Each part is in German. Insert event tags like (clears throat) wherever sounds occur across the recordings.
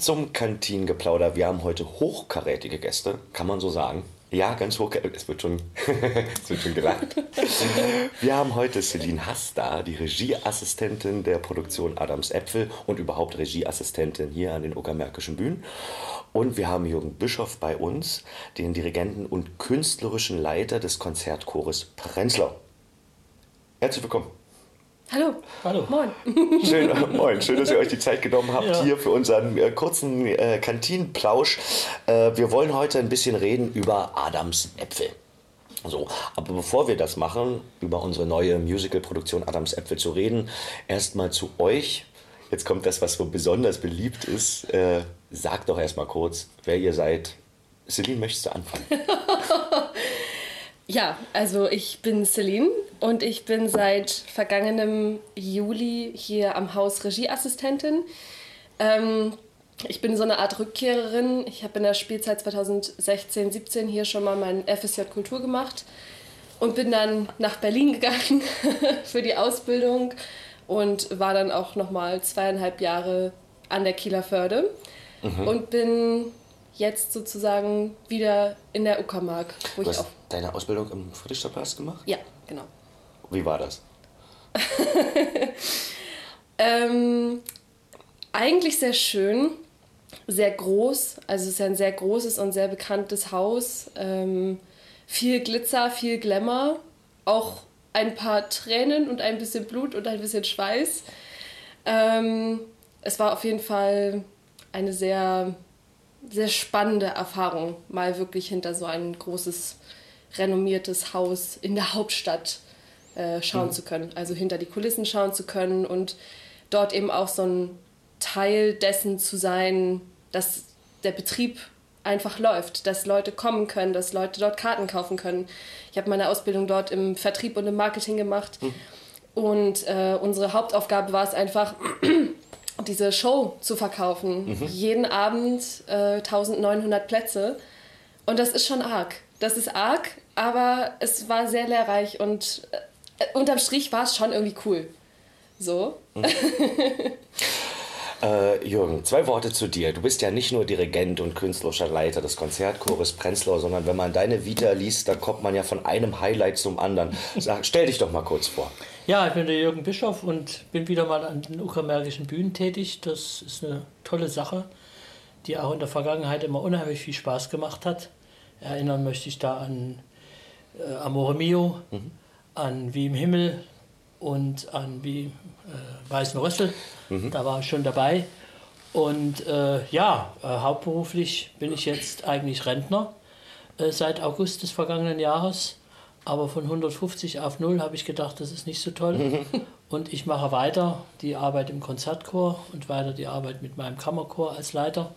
zum Kantinengeplauder. Wir haben heute hochkarätige Gäste, kann man so sagen. Ja, ganz hoch. Es wird schon, (laughs) es wird schon gelacht. Wir haben heute Celine Hass da, die Regieassistentin der Produktion Adams Äpfel und überhaupt Regieassistentin hier an den Uckermärkischen Bühnen. Und wir haben Jürgen Bischoff bei uns, den Dirigenten und künstlerischen Leiter des Konzertchores Prenzlau. Herzlich willkommen. Hallo. Hallo. Moin. Schön, äh, moin. Schön, dass ihr euch die Zeit genommen habt Ja. hier für unseren äh, kurzen äh, Kantinenplausch. Äh, wir wollen heute ein bisschen reden über Adams Äpfel. So, aber bevor wir das machen, über unsere neue Musical-Produktion Adams Äpfel zu reden, erstmal zu euch. Jetzt kommt das, was so besonders beliebt ist. Äh, sagt doch erstmal kurz, wer ihr seid. Celine, möchtest du anfangen? (laughs) Ja, also ich bin Celine und ich bin seit vergangenem Juli hier am Haus Regieassistentin. Ähm, ich bin so eine Art Rückkehrerin. Ich habe in der Spielzeit 2016, 17 hier schon mal mein FSJ Kultur gemacht und bin dann nach Berlin gegangen (laughs) für die Ausbildung und war dann auch noch mal zweieinhalb Jahre an der Kieler Förde und bin jetzt sozusagen wieder in der Uckermark, wo Du ich hast auch deine Ausbildung im Friedrichstadtpalast gemacht? ja, genau. Wie war das? (laughs) Ähm, eigentlich sehr schön, sehr groß. Also es ist ein sehr großes und sehr bekanntes Haus. Ähm, viel Glitzer, viel Glamour, auch ein paar Tränen und ein bisschen Blut und ein bisschen Schweiß. Ähm, es war auf jeden Fall eine sehr, sehr spannende Erfahrung, mal wirklich hinter so ein großes, renommiertes Haus in der Hauptstadt äh, schauen zu können. Also hinter die Kulissen schauen zu können und dort eben auch so ein Teil dessen zu sein, dass der Betrieb einfach läuft, dass Leute kommen können, dass Leute dort Karten kaufen können. Ich habe meine Ausbildung dort im Vertrieb und im Marketing gemacht. Und äh, unsere Hauptaufgabe war es einfach, (clears throat) diese Show zu verkaufen. Jeden Abend äh, 1900 Plätze. Und das ist schon arg. Das ist arg, aber es war sehr lehrreich und äh, unterm Strich war es schon irgendwie cool. So. (laughs) Äh, Jürgen, zwei Worte zu dir. Du bist ja nicht nur Dirigent und künstlerischer Leiter des Konzertchores Prenzlau, sondern wenn man deine Vita liest, dann kommt man ja von einem Highlight zum anderen. Sag, stell dich doch mal kurz vor. Ja, ich bin der Jürgen Bischoff und bin wieder mal an den uckermärkischen Bühnen tätig. Das ist eine tolle Sache, die auch in der Vergangenheit immer unheimlich viel Spaß gemacht hat. Erinnern möchte ich da an äh, Amore Mio, an Wie im Himmel und an Wie äh, Weißen Rössel. Da war ich schon dabei. Und äh, ja, äh, hauptberuflich bin ich jetzt eigentlich Rentner äh, seit August des vergangenen Jahres. Aber von 150 auf 0 habe ich gedacht, das ist nicht so toll. (laughs) Und ich mache weiter die Arbeit im Konzertchor und weiter die Arbeit mit meinem Kammerchor als Leiter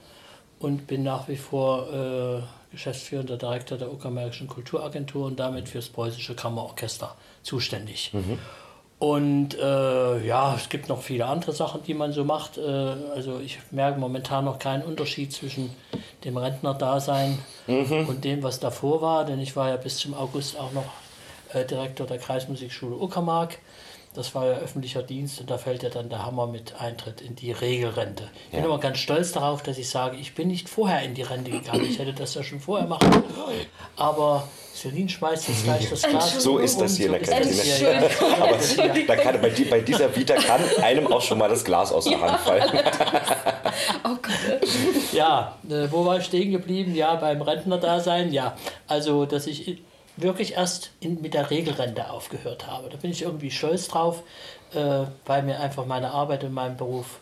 und bin nach wie vor äh, geschäftsführender Direktor der Uckermärkischen Kulturagentur und damit fürs Preußische Kammerorchester zuständig. Und äh, ja, es gibt noch viele andere Sachen, die man so macht. Äh, also ich merke momentan noch keinen Unterschied zwischen dem Rentnerdasein und dem, was davor war. Denn ich war ja bis zum August auch noch äh, Direktor der Kreismusikschule Uckermark. Das war ja öffentlicher Dienst und da fällt ja dann der Hammer mit Eintritt in die Regelrente. Ich bin immer ganz stolz darauf, dass ich sage, ich bin nicht vorher in die Rente gegangen. Ich hätte das ja schon vorher machen können. Aber Celine schmeißt jetzt gleich das Glas. So ist das hier in der so ist das Kantine. hier. Aber da kann, bei, die, bei dieser Vita kann einem auch schon mal das Glas aus der Hand fallen. (laughs) Oh Gott. Ja, äh, wo war ich stehen geblieben? Ja, beim Rentnerdasein, ja. Also, dass ich wirklich erst in, mit der Regelrente aufgehört habe. Da bin ich irgendwie stolz drauf, äh, weil mir einfach meine Arbeit und mein Beruf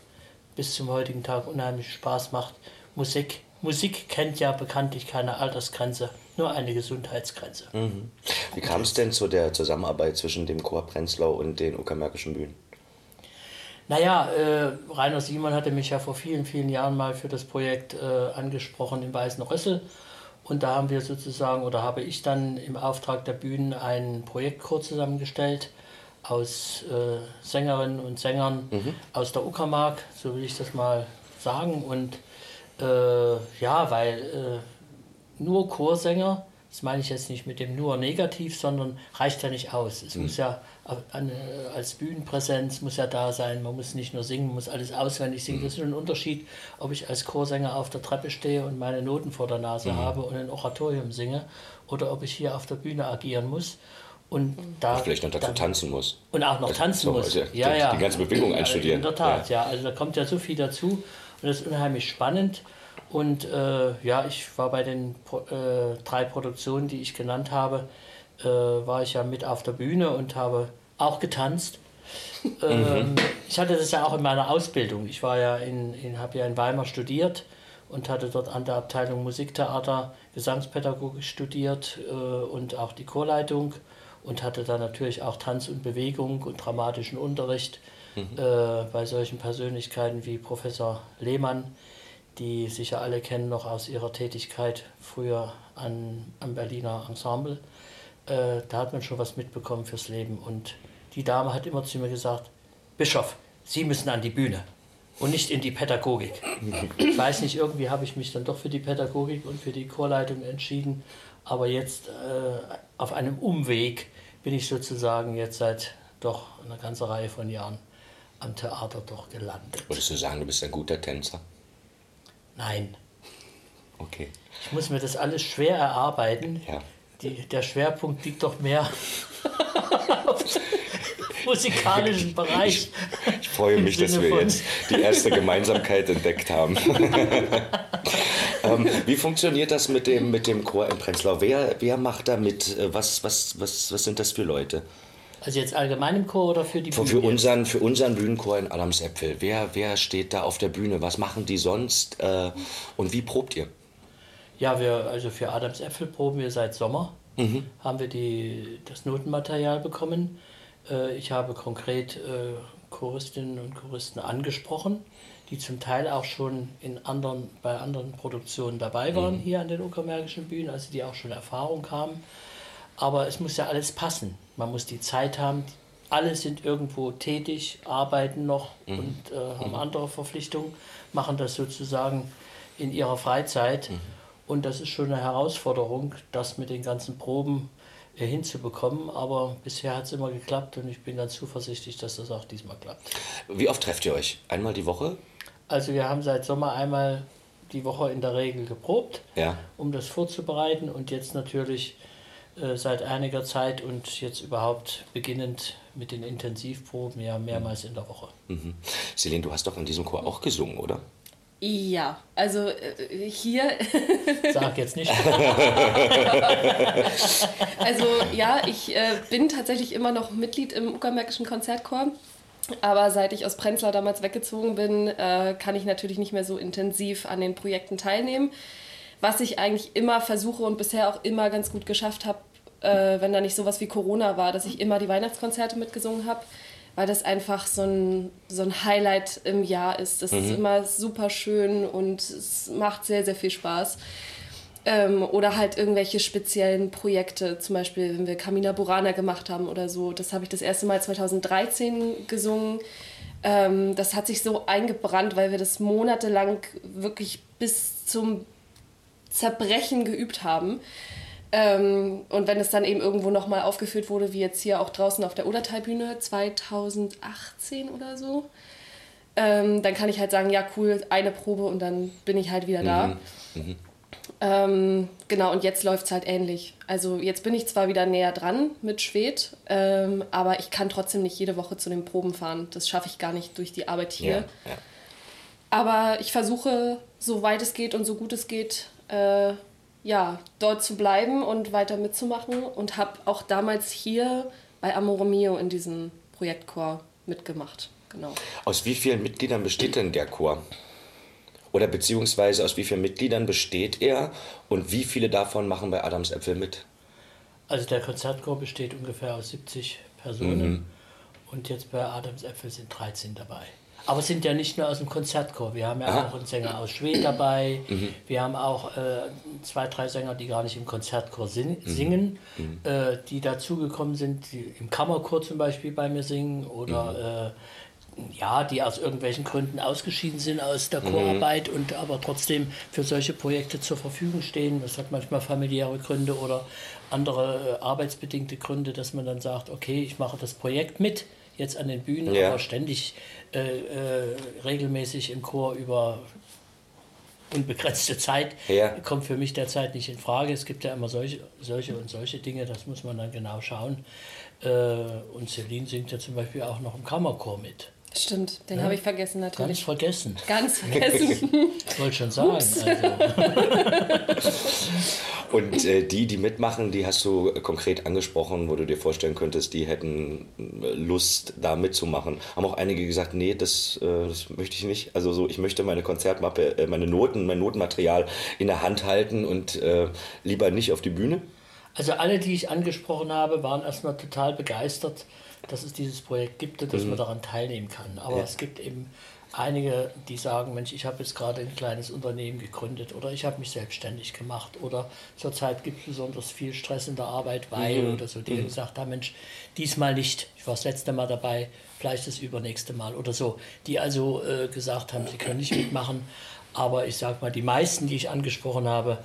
bis zum heutigen Tag unheimlich Spaß macht. Musik, Musik kennt ja bekanntlich keine Altersgrenze, nur eine Gesundheitsgrenze. Wie kam es denn zu der Zusammenarbeit zwischen dem Chor Prenzlau und den Uckermärkischen Bühnen? Naja, äh, Rainer Simon hatte mich ja vor vielen, vielen Jahren mal für das Projekt äh, angesprochen im Weißen Rössel. Und da haben wir sozusagen, oder habe ich dann im Auftrag der Bühnen einen Projektchor zusammengestellt aus äh, Sängerinnen und Sängern aus der Uckermark, so will ich das mal sagen. Und äh, ja, weil äh, nur Chorsänger Das meine ich jetzt nicht mit dem nur negativ, sondern reicht ja nicht aus. Es mhm. muss ja als Bühnenpräsenz muss ja da sein. Man muss nicht nur singen, man muss alles auswendig singen. Mhm. Das ist ein Unterschied, ob ich als Chorsänger auf der Treppe stehe und meine Noten vor der Nase mhm. habe und ein Oratorium singe oder ob ich hier auf der Bühne agieren muss. Und da, vielleicht noch dazu dann, tanzen muss. Und auch noch tanzen so, muss. Also, ja, ja. Die ganze Bewegung einstudieren. In der Tat, ja. ja. Also da kommt ja so viel dazu und das ist unheimlich spannend. Und äh, ja, ich war bei den äh, drei Produktionen, die ich genannt habe, äh, war ich ja mit auf der Bühne und habe auch getanzt. (laughs) ähm, mhm. Ich hatte das ja auch in meiner Ausbildung. Ich war ja in, in habe ja in Weimar studiert und hatte dort an der Abteilung Musiktheater Gesangspädagogik studiert äh, und auch die Chorleitung und hatte dann natürlich auch Tanz und Bewegung und dramatischen Unterricht mhm. äh, bei solchen Persönlichkeiten wie Professor Lehmann, die sicher alle kennen noch aus ihrer Tätigkeit früher an, am Berliner Ensemble. Äh, da hat man schon was mitbekommen fürs Leben. Und die Dame hat immer zu mir gesagt, Bischof, Sie müssen an die Bühne und nicht in die Pädagogik. Ich weiß nicht, irgendwie habe ich mich dann doch für die Pädagogik und für die Chorleitung entschieden. Aber jetzt äh, auf einem Umweg bin ich sozusagen jetzt seit doch einer ganzen Reihe von Jahren am Theater doch gelandet. Würdest du sagen, du bist ein guter Tänzer? Nein. Okay. Ich muss mir das alles schwer erarbeiten. Ja. Die, der Schwerpunkt liegt doch mehr auf dem musikalischen Bereich. Ich, ich freue mich, dass wir jetzt die erste Gemeinsamkeit entdeckt haben. (laughs) ähm, wie funktioniert das mit dem, mit dem Chor in Prenzlau? Wer, wer macht da mit? Was, was, was, was sind das für Leute? Also jetzt allgemein im Chor oder für die Bühne? Für unseren, für unseren Bühnenchor in Adamsäpfel. Wer, wer steht da auf der Bühne? Was machen die sonst? Äh, und wie probt ihr? Ja, wir, also für Adamsäpfel proben wir seit Sommer. Mhm. Haben wir die, das Notenmaterial bekommen. Äh, ich habe konkret äh, Choristinnen und Choristen angesprochen, die zum Teil auch schon in anderen, bei anderen Produktionen dabei waren mhm. hier an den Uckermärkischen Bühnen, also die auch schon Erfahrung haben. Aber es muss ja alles passen. Man muss die Zeit haben. Alle sind irgendwo tätig, arbeiten noch mhm. und äh, haben mhm. andere Verpflichtungen, machen das sozusagen in ihrer Freizeit. Mhm. Und das ist schon eine Herausforderung, das mit den ganzen Proben äh, hinzubekommen. Aber bisher hat es immer geklappt und ich bin ganz zuversichtlich, dass das auch diesmal klappt. Wie oft trefft ihr euch? Einmal die Woche? Also wir haben seit Sommer einmal die Woche in der Regel geprobt, ja. um das vorzubereiten und jetzt natürlich seit einiger Zeit und jetzt überhaupt beginnend mit den Intensivproben ja mehrmals in der Woche. Mhm. Celine, du hast doch in diesem Chor auch gesungen, oder? Ja, also äh, hier. (laughs) Sag jetzt nicht. (laughs) also ja, ich äh, bin tatsächlich immer noch Mitglied im Uckermärkischen Konzertchor. Aber seit ich aus Prenzlau damals weggezogen bin, äh, kann ich natürlich nicht mehr so intensiv an den Projekten teilnehmen. Was ich eigentlich immer versuche und bisher auch immer ganz gut geschafft habe, äh, wenn da nicht sowas wie Corona war, dass ich immer die Weihnachtskonzerte mitgesungen habe, weil das einfach so ein, so ein Highlight im Jahr ist. Das mhm. ist immer super schön und es macht sehr, sehr viel Spaß. Ähm, oder halt irgendwelche speziellen Projekte, zum Beispiel, wenn wir Camina Burana gemacht haben oder so. Das habe ich das erste Mal 2013 gesungen. Ähm, das hat sich so eingebrannt, weil wir das monatelang wirklich bis zum Zerbrechen geübt haben. Ähm, und wenn es dann eben irgendwo nochmal aufgeführt wurde, wie jetzt hier auch draußen auf der Odertalbühne 2018 oder so, ähm, dann kann ich halt sagen, ja cool, eine Probe und dann bin ich halt wieder da. Mhm. Mhm. Ähm, genau, und jetzt läuft es halt ähnlich. Also jetzt bin ich zwar wieder näher dran mit Schwed, ähm, aber ich kann trotzdem nicht jede Woche zu den Proben fahren. Das schaffe ich gar nicht durch die Arbeit hier. Ja, ja. Aber ich versuche, so weit es geht und so gut es geht, äh, ja, dort zu bleiben und weiter mitzumachen und habe auch damals hier bei Amore Mio in diesem Projektchor mitgemacht. Genau. Aus wie vielen Mitgliedern besteht denn der Chor? Oder beziehungsweise aus wie vielen Mitgliedern besteht er und wie viele davon machen bei Adams Äpfel mit? Also der Konzertchor besteht ungefähr aus 70 Personen mhm. und jetzt bei Adams Äpfel sind 13 dabei. Aber es sind ja nicht nur aus dem Konzertchor. Wir haben ja Aha. auch einen Sänger aus Schweden dabei. Mhm. Wir haben auch äh, zwei, drei Sänger, die gar nicht im Konzertchor sing mhm. singen, mhm. Äh, die dazugekommen sind, die im Kammerchor zum Beispiel bei mir singen oder mhm. äh, ja, die aus irgendwelchen Gründen ausgeschieden sind aus der Chorarbeit und aber trotzdem für solche Projekte zur Verfügung stehen. Das hat manchmal familiäre Gründe oder andere äh, arbeitsbedingte Gründe, dass man dann sagt, okay, ich mache das Projekt mit, jetzt an den Bühnen, Ja. aber ständig äh, äh, regelmäßig im Chor über unbegrenzte Zeit Ja. kommt für mich derzeit nicht in Frage. Es gibt ja immer solche, solche und solche Dinge, das muss man dann genau schauen. Äh, und Celine singt ja zum Beispiel auch noch im Kammerchor mit. Stimmt, den habe ich vergessen Ganz natürlich. vergessen. Ganz (laughs) vergessen. Ich wollte schon sagen. Also, (laughs) Und äh, die, die mitmachen, die hast du konkret angesprochen, wo du dir vorstellen könntest, die hätten äh, Lust, da mitzumachen. Haben auch einige gesagt, nee, das, äh, das möchte ich nicht. Also so, ich möchte meine Konzertmappe, äh, meine Noten, mein Notenmaterial in der Hand halten und äh, lieber nicht auf die Bühne. also alle, die ich angesprochen habe, waren erstmal total begeistert, dass es dieses Projekt gibt und dass man daran teilnehmen kann. Aber Ja. es gibt eben einige, die sagen, Mensch, ich habe jetzt gerade ein kleines Unternehmen gegründet oder ich habe mich selbstständig gemacht oder zurzeit gibt es besonders viel Stress in der Arbeit, weil oder so, die gesagt haben, Mensch, diesmal nicht, ich war das letzte Mal dabei, vielleicht das übernächste Mal oder so, die also äh, gesagt haben, sie können nicht mitmachen, aber ich sage mal, die meisten, die ich angesprochen habe,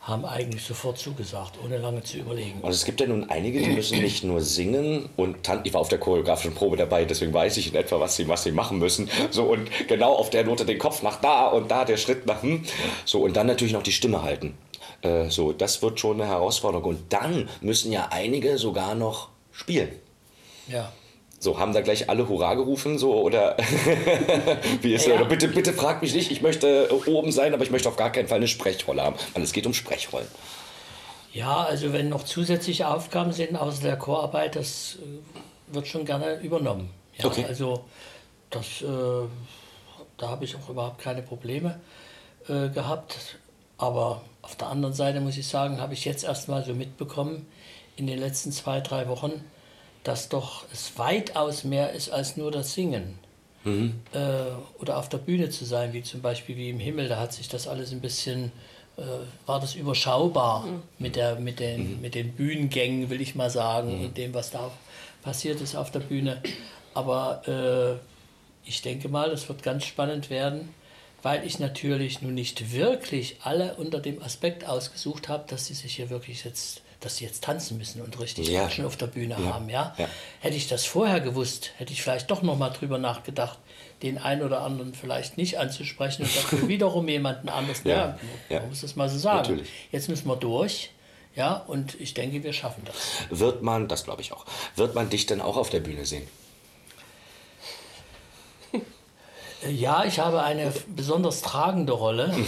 haben eigentlich sofort zugesagt, ohne lange zu überlegen. Und es gibt ja nun einige, die müssen nicht nur singen und tan ich war auf der choreografischen Probe dabei, deswegen weiß ich in etwa, was sie, was sie machen müssen. So und genau auf der Note den Kopf nach da und da der Schritt nach hm. So und dann natürlich noch die Stimme halten. Äh, so, das wird schon eine Herausforderung. Und dann müssen ja einige sogar noch spielen. Ja. So, haben da gleich alle Hurra gerufen, so, oder (laughs) wie ist Ja. oder bitte, bitte fragt mich nicht, ich möchte oben sein, aber ich möchte auf gar keinen Fall eine Sprechrolle haben. Weil es geht um Sprechrollen. Ja, also wenn noch zusätzliche Aufgaben sind außer der Chorarbeit, das äh, wird schon gerne übernommen. Ja, Okay. Also das, äh, da habe ich auch überhaupt keine Probleme äh, gehabt. Aber auf der anderen Seite muss ich sagen, habe ich jetzt erst mal so mitbekommen in den letzten zwei, drei Wochen, dass doch es weitaus mehr ist als nur das Singen. Äh, oder auf der Bühne zu sein, wie zum Beispiel wie im Himmel, da hat sich das alles ein bisschen, äh, war das überschaubar mit, der, mit, den, mit den Bühnengängen, will ich mal sagen, und dem, was da passiert ist auf der Bühne. Aber äh, ich denke mal, es wird ganz spannend werden, weil ich natürlich nun nicht wirklich alle unter dem Aspekt ausgesucht habe, dass sie sich hier wirklich jetzt, dass sie jetzt tanzen müssen und richtig Ja. Action auf der Bühne Ja. haben, ja? Ja. Hätte ich das vorher gewusst, hätte ich vielleicht doch noch mal drüber nachgedacht, den einen oder anderen vielleicht nicht anzusprechen und dafür (laughs) wiederum jemanden anders. Ja. Man muss das mal so sagen. Natürlich. Jetzt müssen wir durch, ja, und ich denke, wir schaffen das. Wird man, das glaube ich auch, wird man dich denn auch auf der Bühne sehen? (laughs) Ja, ich habe eine besonders tragende Rolle. (laughs)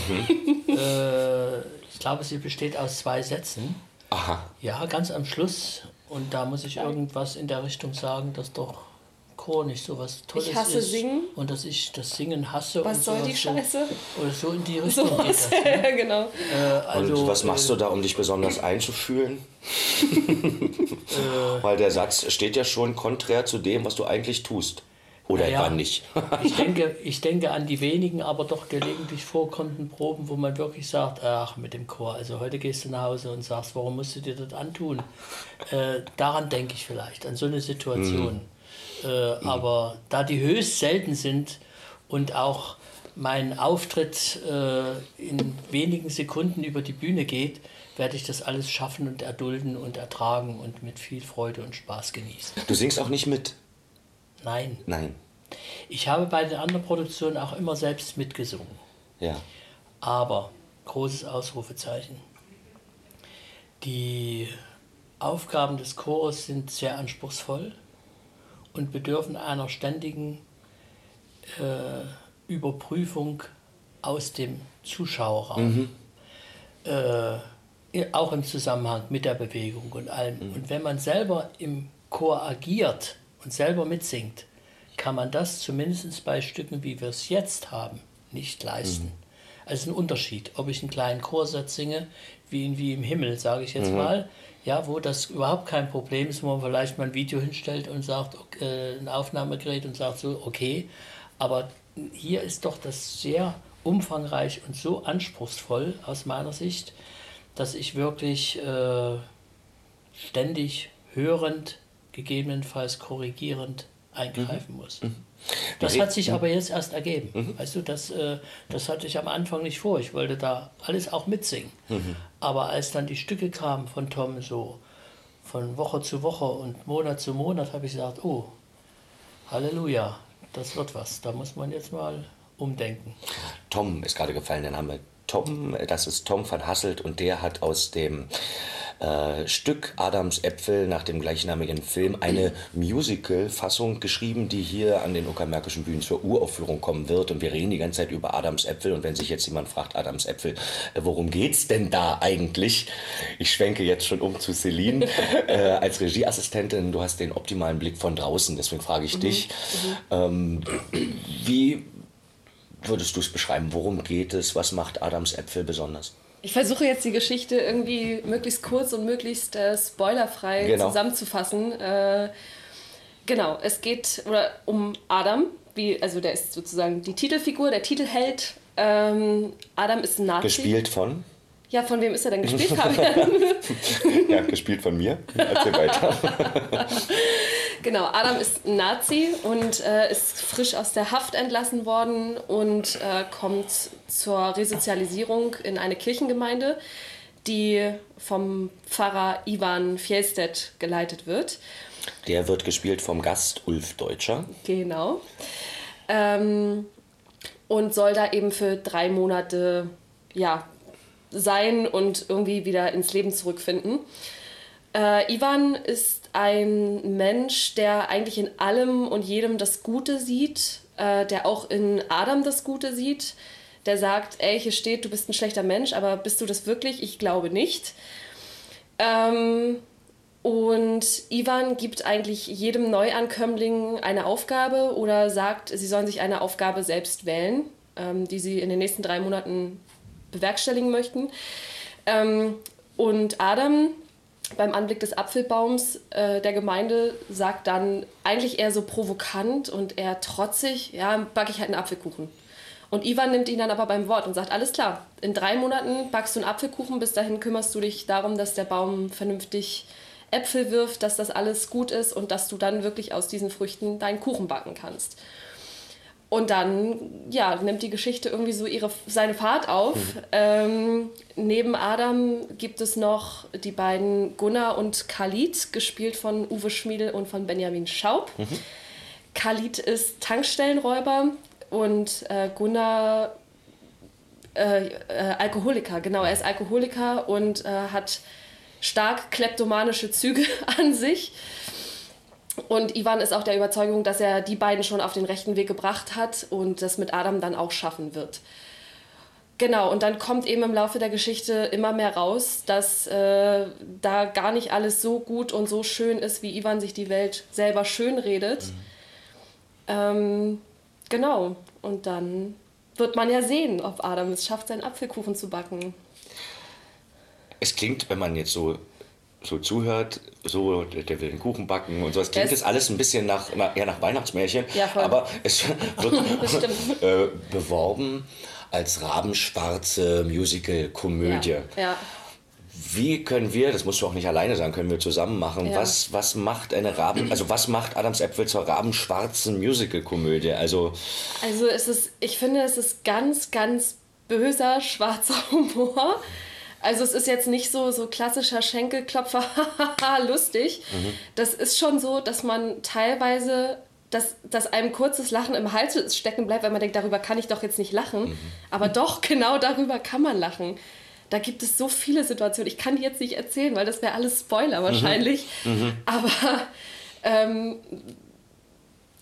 Äh, ich glaube, sie besteht aus zwei Sätzen. Aha. Ja, ganz am Schluss. Und da muss ich irgendwas in der Richtung sagen, dass doch Chor nicht so was Tolles Ich hasse ist. Singen. Und dass ich das Singen hasse. Was und soll die Scheiße? So, oder so in die (laughs) Richtung So geht was. das. (laughs) ja, genau. Äh, also, Und was machst äh, du da, um dich besonders einzufühlen? (laughs) Äh. Weil der Satz steht ja schon konträr zu dem, was du eigentlich tust. Oder Ja, ja. etwa nicht. (laughs) Ich denke, ich denke an die wenigen, aber doch gelegentlich vorkommenden Proben, wo man wirklich sagt, ach, mit dem Chor, also heute gehst du nach Hause und sagst, warum musst du dir das antun? Äh, daran denke ich vielleicht, an so eine Situation. Äh, Aber da die höchst selten sind und auch mein Auftritt äh, in wenigen Sekunden über die Bühne geht, werde ich das alles schaffen und erdulden und ertragen und mit viel Freude und Spaß genießen. Du singst auch nicht mit. Nein, Nein. ich habe bei den anderen Produktionen auch immer selbst mitgesungen. Ja. Aber, großes Ausrufezeichen, die Aufgaben des Chores sind sehr anspruchsvoll und bedürfen einer ständigen äh, Überprüfung aus dem Zuschauerraum. Äh, auch im Zusammenhang mit der Bewegung und allem. Und wenn man selber im Chor agiert und selber mitsingt, kann man das zumindest bei Stücken, wie wir es jetzt haben, nicht leisten. Also es ist ein Unterschied, ob ich einen kleinen Chorsatz singe, wie, in, wie im Himmel, sage ich jetzt mal, ja, wo das überhaupt kein Problem ist, wo man vielleicht mal ein Video hinstellt und sagt, okay, ein Aufnahmegerät und sagt so, okay, aber hier ist doch das sehr umfangreich und so anspruchsvoll aus meiner Sicht, dass ich wirklich äh, ständig hörend, gegebenenfalls korrigierend eingreifen muss. Das hat sich aber jetzt erst ergeben. Weißt du, das, äh, das hatte ich am Anfang nicht vor. Ich wollte da alles auch mitsingen. Aber als dann die Stücke kamen von Tom so von Woche zu Woche und Monat zu Monat, habe ich gesagt, oh, Halleluja, das wird was. Da muss man jetzt mal umdenken. Tom ist gerade gefallen, der Name Tom, das ist Tom van Hasselt und der hat aus dem äh, Stück Adams Äpfel nach dem gleichnamigen Film eine Musical-Fassung geschrieben, die hier an den Uckermärkischen Bühnen zur Uraufführung kommen wird. Und wir reden die ganze Zeit über Adams Äpfel. Und wenn sich jetzt jemand fragt, Adams Äpfel, äh, worum geht's denn da eigentlich? Ich schwenke jetzt schon um zu Celine (laughs) äh, als Regieassistentin. Du hast den optimalen Blick von draußen, deswegen frage ich mhm. dich. Ähm, wie würdest du es beschreiben? Worum geht es? Was macht Adams Äpfel besonders? Ich versuche jetzt die Geschichte irgendwie möglichst kurz und möglichst äh, spoilerfrei genau. zusammenzufassen. Äh, genau, es geht oder, um Adam, wie, also der ist sozusagen die Titelfigur, der Titelheld. Ähm, Adam ist ein Nazi. Gespielt von? Ja, von wem ist er denn gespielt, (laughs) ja, gespielt von mir. Erzähl weiter. (laughs) genau, Adam ist Nazi und äh, ist frisch aus der Haft entlassen worden und äh, kommt zur Resozialisierung in eine Kirchengemeinde, die vom Pfarrer Ivan Fjellstedt geleitet wird. Der wird gespielt vom Gast Ulf Deutscher. Genau. Ähm, und soll da eben für drei Monate ja, sein und irgendwie wieder ins Leben zurückfinden. Äh, Ivan ist ein Mensch, der eigentlich in allem und jedem das Gute sieht, äh, der auch in Adam das Gute sieht, der sagt, ey, hier steht, du bist ein schlechter Mensch, aber bist du das wirklich? Ich glaube nicht. Ähm, und Ivan gibt eigentlich jedem Neuankömmling eine Aufgabe oder sagt, sie sollen sich eine Aufgabe selbst wählen, ähm, die sie in den nächsten drei Monaten bewerkstelligen möchten. Ähm, und Adam beim Anblick des Apfelbaums äh, der Gemeinde sagt dann eigentlich eher so provokant und eher trotzig, ja, backe ich halt einen Apfelkuchen. Und Ivan nimmt ihn dann aber beim Wort und sagt, alles klar, in drei Monaten backst du einen Apfelkuchen, bis dahin kümmerst du dich darum, dass der Baum vernünftig Äpfel wirft, dass das alles gut ist und dass du dann wirklich aus diesen Früchten deinen Kuchen backen kannst. Und dann ja, nimmt die Geschichte irgendwie so ihre, seine Fahrt auf. Mhm. Ähm, neben Adam gibt es noch die beiden Gunnar und Khalid, gespielt von Uwe Schmiedel und von Benjamin Schaub. Mhm. Khalid ist Tankstellenräuber und äh, Gunnar äh, äh, Alkoholiker. Genau, er ist Alkoholiker und äh, hat stark kleptomanische Züge (laughs) an sich. Und Ivan ist auch der Überzeugung, dass er die beiden schon auf den rechten Weg gebracht hat und das mit Adam dann auch schaffen wird. Genau, und dann kommt eben im Laufe der Geschichte immer mehr raus, dass äh, da gar nicht alles so gut und so schön ist, wie Ivan sich die Welt selber schön redet. Mhm. Ähm, genau, und dann wird man ja sehen, ob Adam es schafft, seinen Apfelkuchen zu backen. Es klingt, wenn man jetzt so so zuhört, so der will den Kuchen backen und so. Es klingt jetzt alles ein bisschen nach, eher nach Weihnachtsmärchen, ja, aber es (laughs) wird (laughs) äh, beworben als rabenschwarze Musical-Komödie. Ja, ja. Wie können wir, das musst du auch nicht alleine sagen, können wir zusammen machen, was, was macht eine Raben, also was macht Adams Äpfel zur rabenschwarzen Musical-Komödie? Also, also es ist, ich finde, es ist ganz, ganz böser, schwarzer Humor also es ist jetzt nicht so, so klassischer Schenkelklopfer, (laughs) lustig. Mhm. Das ist schon so, dass man teilweise, dass, dass einem kurzes Lachen im Hals stecken bleibt, weil man denkt, darüber kann ich doch jetzt nicht lachen. Mhm. Aber doch, (laughs) genau darüber kann man lachen. Da gibt es so viele Situationen. Ich kann die jetzt nicht erzählen, weil das wäre alles Spoiler wahrscheinlich. Mhm. mhm. Aber ähm,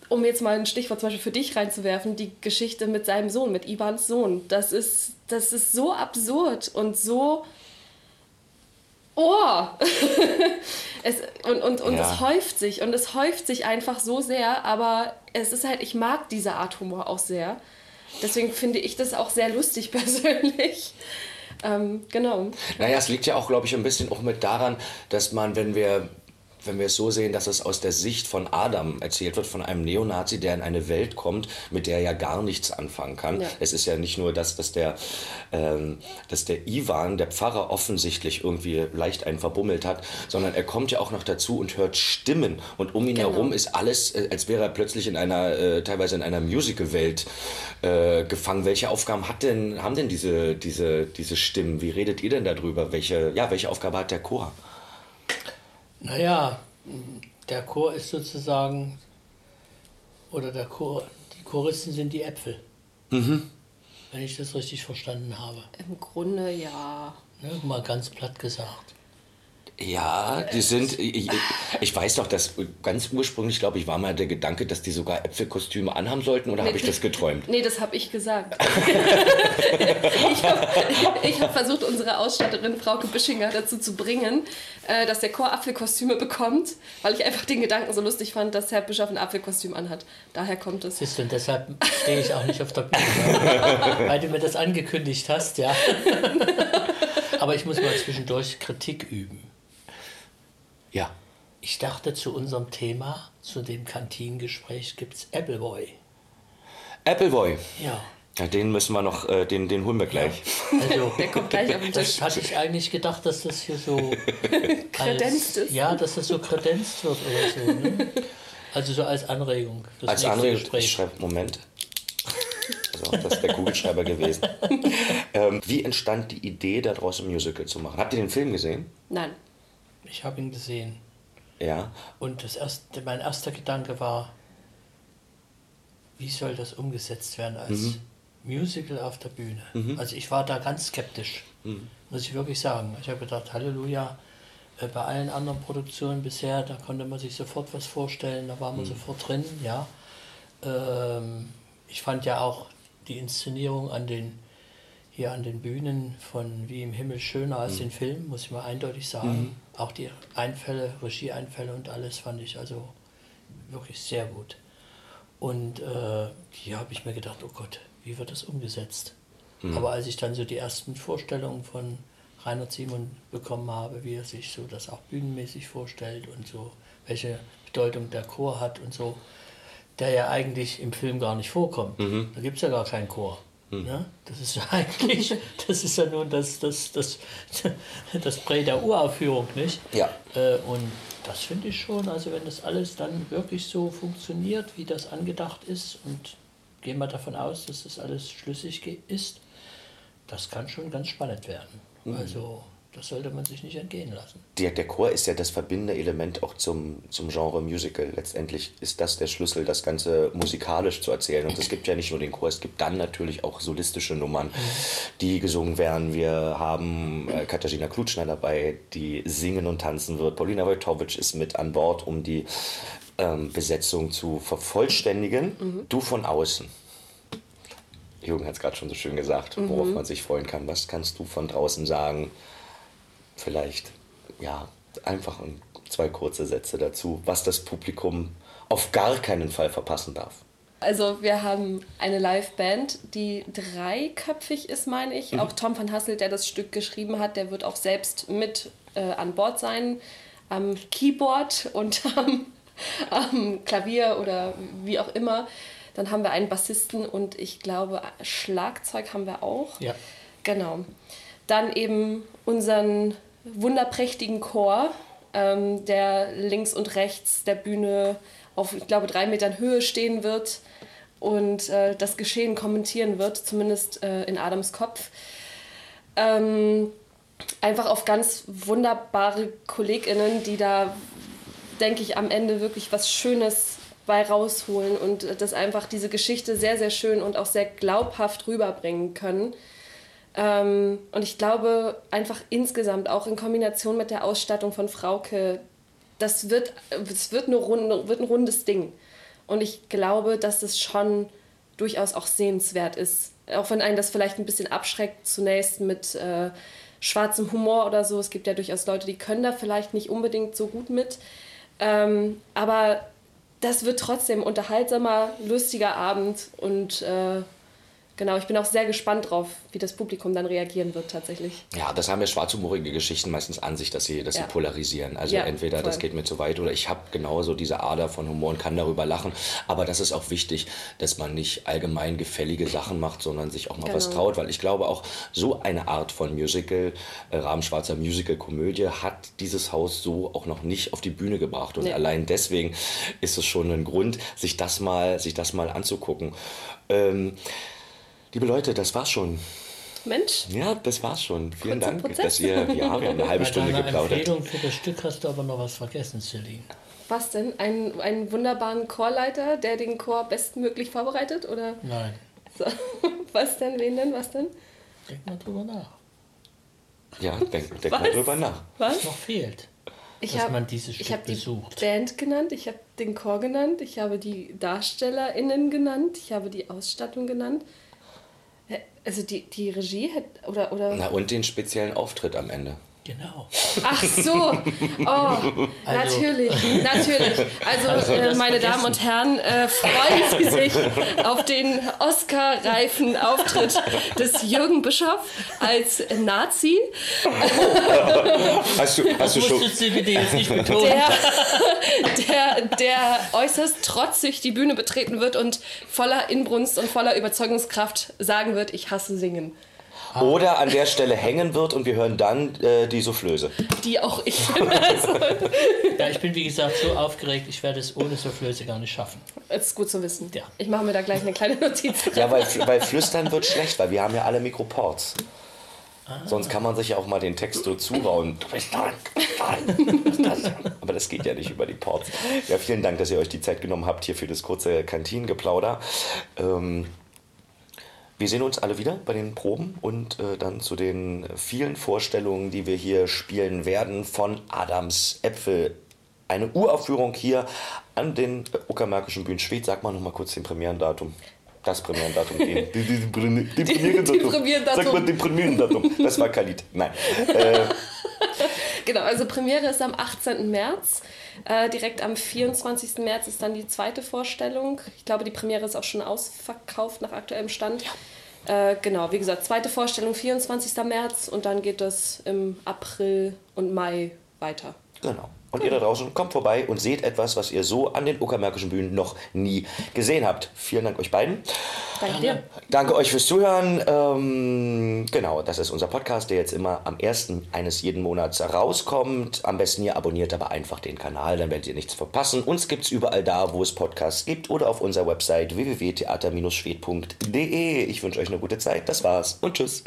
um jetzt mal ein Stichwort zum Beispiel für dich reinzuwerfen, die Geschichte mit seinem Sohn, mit Ivans Sohn, das ist, das ist so absurd und so. Oh! (laughs) es, und und, und ja. es häuft sich und es häuft sich einfach so sehr, aber es ist halt, ich mag diese Art Humor auch sehr. Deswegen finde ich das auch sehr lustig (laughs) persönlich. Ähm, genau. Naja, es liegt ja auch, glaube ich, ein bisschen auch mit daran, dass man, wenn wir wenn wir es so sehen, dass es aus der Sicht von Adam erzählt wird, von einem Neonazi, der in eine Welt kommt, mit der er ja gar nichts anfangen kann. Ja. Es ist ja nicht nur, dass, dass, der, ähm, dass der Ivan, der Pfarrer, offensichtlich irgendwie leicht einen verbummelt hat, sondern er kommt ja auch noch dazu und hört Stimmen. Und um ihn Genau. herum ist alles, äh, als wäre er plötzlich in einer, äh, teilweise in einer Musical-Welt äh, gefangen. Welche Aufgaben hat denn, haben denn diese, diese, diese Stimmen? Wie redet ihr denn darüber? Welche, ja, welche Aufgabe hat der Chor? Naja, der Chor ist sozusagen, oder der Chor, die Choristen sind die Äpfel. Wenn ich das richtig verstanden habe. Im Grunde ja. Ne? Mal ganz platt gesagt. Ja, die sind. Ich, ich weiß doch, dass ganz ursprünglich, glaube ich, war mal der Gedanke, dass die sogar Äpfelkostüme anhaben sollten, oder habe ich das geträumt? Nee, das habe ich gesagt. (laughs) ich habe hab versucht, unsere Ausstatterin Frauke Bischinger dazu zu bringen, äh, dass der Chor Apfelkostüme bekommt, weil ich einfach den Gedanken so lustig fand, dass Herr Bischof ein Apfelkostüm anhat. Daher kommt es. Siehst du, und deshalb stehe ich auch nicht auf der Bühne, (laughs) weil du mir das angekündigt hast, ja. (laughs) Aber ich muss mal zwischendurch Kritik üben. Ja. Ich dachte, zu unserem Thema, zu dem Kantinengespräch, gibt es Appleboy. Appleboy. Ja. Ja, den müssen wir noch, äh, den, den holen wir gleich. Also, (laughs) Der kommt gleich auf den Tisch. das hatte ich eigentlich gedacht, dass das hier so. (laughs) Kredenzt ist. Ja, dass das so kredenzt wird oder so. Ne? Also so als Anregung. Als nächste andere, ich Gespräch. schreibe, Moment. Also, das ist der Kugelschreiber gewesen. (laughs) ähm, wie entstand die Idee, daraus ein Musical zu machen? Habt ihr den Film gesehen? Nein. Ich habe ihn gesehen. Ja. Und das erste, mein erster Gedanke war, wie soll das umgesetzt werden als Musical auf der Bühne? Also ich war da ganz skeptisch, muss ich wirklich sagen. Ich habe gedacht, Halleluja, äh, bei allen anderen Produktionen bisher, da konnte man sich sofort was vorstellen, da war man sofort drin, ja. Ähm, ich fand ja auch die Inszenierung an den, hier an den Bühnen von Wie im Himmel schöner als den Film, muss ich mal eindeutig sagen. Auch die Einfälle, Regieeinfälle und alles fand ich also wirklich sehr gut. Und äh, hier habe ich mir gedacht, oh Gott, wie wird das umgesetzt? Aber als ich dann so die ersten Vorstellungen von Reinhard Simon bekommen habe, wie er sich so das auch bühnenmäßig vorstellt und so, welche Bedeutung der Chor hat und so, der ja eigentlich im Film gar nicht vorkommt. Da gibt es ja gar keinen Chor. Ne? Das ist ja (laughs) eigentlich, das ist ja nun das, das, das, das Prä der Uraufführung, nicht? Ja. Äh, und das finde ich schon, also wenn das alles dann wirklich so funktioniert, wie das angedacht ist und gehen wir davon aus, dass das alles schlüssig ist, das kann schon ganz spannend werden. Also das sollte man sich nicht entgehen lassen. Der, der Chor ist ja das verbindende Element auch zum, zum Genre Musical. Letztendlich ist das der Schlüssel, das Ganze musikalisch zu erzählen. Und es gibt ja nicht nur den Chor, es gibt dann natürlich auch solistische Nummern, die gesungen werden. Wir haben äh, Katharina Klutschner dabei, die singen und tanzen wird. Paulina Wojtowicz ist mit an Bord, um die ähm, Besetzung zu vervollständigen. Du von außen. Jürgen hat es gerade schon so schön gesagt, worauf man sich freuen kann. Was kannst du von draußen sagen? Vielleicht, ja, einfach ein, zwei kurze Sätze dazu, was das Publikum auf gar keinen Fall verpassen darf. Also wir haben eine Live-Band, die dreiköpfig ist, meine ich. Auch Tom van Hasselt, der das Stück geschrieben hat, der wird auch selbst mit äh, an Bord sein, am Keyboard und (laughs) am, am Klavier oder wie auch immer. Dann haben wir einen Bassisten und ich glaube, Schlagzeug haben wir auch. Ja. Genau. Dann eben unseren wunderprächtigen Chor, ähm, der links und rechts der Bühne auf, ich glaube, drei Metern Höhe stehen wird und äh, das Geschehen kommentieren wird, zumindest äh, in Adams Kopf. Ähm, einfach auf ganz wunderbare KollegInnen, die da, denke ich, am Ende wirklich was Schönes bei rausholen und äh, das einfach diese Geschichte sehr, sehr schön und auch sehr glaubhaft rüberbringen können. Ähm, und ich glaube einfach insgesamt, auch in Kombination mit der Ausstattung von Frauke, das wird, es wird, eine Runde, wird ein rundes Ding. Und ich glaube, dass es schon durchaus auch sehenswert ist. Auch wenn einen das vielleicht ein bisschen abschreckt, zunächst mit äh, schwarzem Humor oder so. Es gibt ja durchaus Leute, die können da vielleicht nicht unbedingt so gut mit. Ähm, aber das wird trotzdem ein unterhaltsamer, lustiger Abend und äh, genau. Ich bin auch sehr gespannt drauf, wie das Publikum dann reagieren wird tatsächlich. Ja, das haben ja schwarzhumorige Geschichten meistens an sich, dass sie, dass Ja. sie polarisieren. Also Ja, entweder das voll. geht mir zu weit oder ich habe genauso diese Ader von Humor und kann darüber lachen. Aber das ist auch wichtig, dass man nicht allgemein gefällige Sachen macht, sondern sich auch mal was Genau. traut. Weil ich glaube auch, so eine Art von Musical, äh, Rahmenschwarzer Musical-Komödie, hat dieses Haus so auch noch nicht auf die Bühne gebracht. Und Nee. allein deswegen ist es schon ein Grund, sich das mal, sich das mal anzugucken. Ähm, liebe Leute, das war's schon. Mensch, Ja, das war's schon. Vielen Dank, Prozess. dass ihr, ja, wir haben eine halbe Bei Stunde deiner geplaudert. Empfehlung für das Stück hast du aber noch was vergessen, Celine. was denn? Einen, einen wunderbaren Chorleiter, der den Chor bestmöglich vorbereitet? Oder Nein, so. (laughs) was denn? Wen denn? Was denn? denk mal drüber nach. Ja, denk, denk mal Was? drüber nach. Was? Noch fehlt. Ich dass hab- man dieses Ich Stück habe die besucht. Band genannt, ich habe den Chor genannt, ich habe die DarstellerInnen genannt, ich habe die Ausstattung genannt. Also die, die Regie hätte, oder, oder Na, und den speziellen Auftritt am Ende. Genau. Ach so, (laughs) oh, Also- natürlich, natürlich. Also, Also äh, meine vergessen. Damen und Herren, äh, freuen Sie sich auf den Oscar-reifen Auftritt des Jürgen Bischof als Nazi, Hast du, hast du schon, der, der, der äußerst trotzig die Bühne betreten wird und voller Inbrunst und voller Überzeugungskraft sagen wird, ich hasse Singen. Oder an der Stelle hängen wird und wir hören dann äh, die Soufflöse. Die auch ich. (laughs) Also, Ja, ich bin wie gesagt so aufgeregt, ich werde es ohne Soufflöse gar nicht schaffen. das ist gut zu wissen. Ja. Ich mache mir da gleich eine kleine Notiz. Ja, weil, weil flüstern wird schlecht, weil wir haben ja alle Mikroports. Sonst kann man sich ja auch mal den Text so zurauen. Du bist da, du bist da. Aber das geht ja nicht über die Ports. Ja, vielen Dank, dass ihr euch die Zeit genommen habt hier für das kurze Kantinengeplauder. Ähm, wir sehen uns alle wieder bei den Proben und äh, dann zu den vielen Vorstellungen, die wir hier spielen werden von Adams Äpfel. Eine Uraufführung hier an den Uckermärkischen Bühnen Schwedt. Sag mal noch mal kurz den Premierendatum. Das Premierendatum. Den, die, die, die, die. Premierendatum. Sag mal den Premierendatum. Das war Khalid. Nein. Äh, (laughs) Genau, also Premiere ist am 18. März. Äh, direkt am 24. März ist dann die zweite Vorstellung. Ich glaube, die Premiere ist auch schon ausverkauft nach aktuellem Stand. Äh, genau, wie gesagt, zweite Vorstellung 24. März und dann geht es im April und Mai weiter. Genau. Und ihr da draußen kommt vorbei und seht etwas, was ihr so an den Uckermärkischen Bühnen noch nie gesehen habt. Vielen Dank euch beiden. Danke dir. Danke euch fürs Zuhören. Ähm, genau, das ist unser Podcast, der jetzt immer am ersten eines jeden Monats rauskommt. Am besten ihr abonniert aber einfach den Kanal, dann werdet ihr nichts verpassen. Uns gibt es überall da, wo es Podcasts gibt oder auf unserer Website www.theater-schwed.de. Ich wünsche euch eine gute Zeit. Das war's und tschüss.